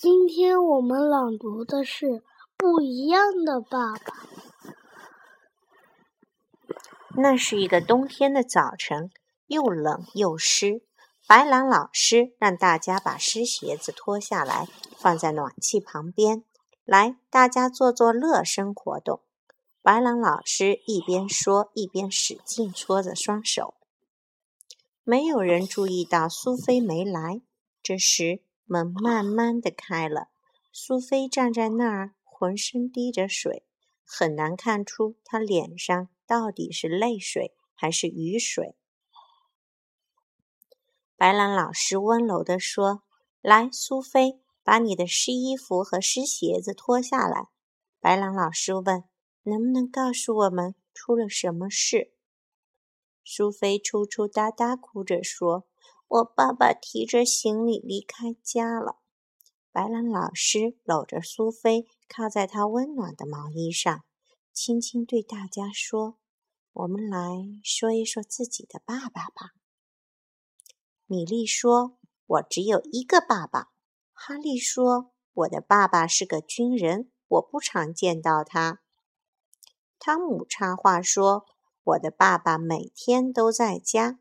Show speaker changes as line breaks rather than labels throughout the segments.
今天我们朗读的是《不一样的爸爸》。
那是一个冬天的早晨，又冷又湿。白狼老师让大家把湿鞋子脱下来，放在暖气旁边。来，大家做做热身活动。白狼老师一边说，一边使劲搓着双手。没有人注意到苏菲没来。这时，门慢慢的开了。苏菲站在那儿，浑身滴着水，很难看出她脸上到底是泪水还是雨水。白狼老师温柔地说：“来，苏菲，把你的湿衣服和湿鞋子脱下来。”白狼老师问：“能不能告诉我们出了什么事？”苏菲抽抽搭搭哭着说。我爸爸提着行李离开家了。白兰老师搂着苏菲，靠在她温暖的毛衣上，轻轻对大家说：“我们来说一说自己的爸爸吧。”米莉说：“我只有一个爸爸。”哈利说：“我的爸爸是个军人，我不常见到他。”汤姆插话说：“我的爸爸每天都在家。”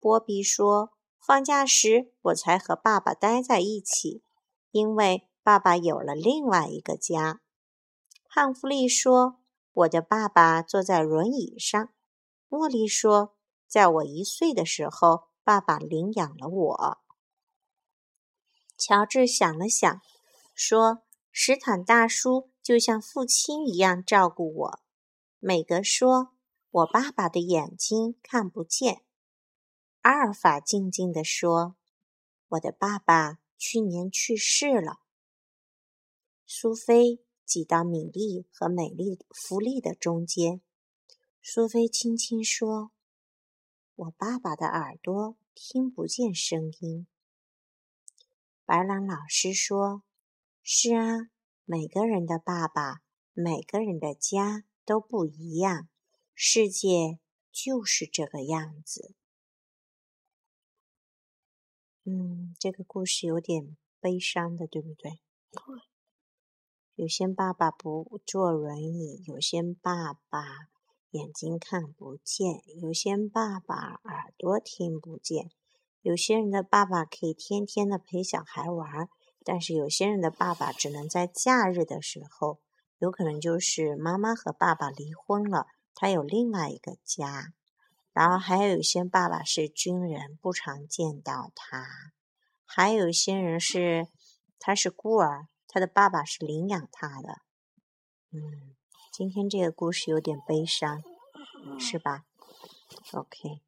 波比说。放假时，我才和爸爸待在一起，因为爸爸有了另外一个家。汉弗利说：“我的爸爸坐在轮椅上。”茉莉说：“在我一岁的时候，爸爸领养了我。”乔治想了想，说：“史坦大叔就像父亲一样照顾我。”美格说：“我爸爸的眼睛看不见。”阿尔法静静地说：“我的爸爸去年去世了。”苏菲挤到米莉和美丽福利的中间。苏菲轻轻说：“我爸爸的耳朵听不见声音。”白狼老师说：“是啊，每个人的爸爸，每个人的家都不一样。世界就是这个样子。”嗯，这个故事有点悲伤的，对不对？有些爸爸不坐轮椅，有些爸爸眼睛看不见，有些爸爸耳朵听不见，有些人的爸爸可以天天的陪小孩玩，但是有些人的爸爸只能在假日的时候，有可能就是妈妈和爸爸离婚了，他有另外一个家。然后还有一些爸爸是军人，不常见到他；还有一些人是他是孤儿，他的爸爸是领养他的。嗯，今天这个故事有点悲伤，是吧？OK。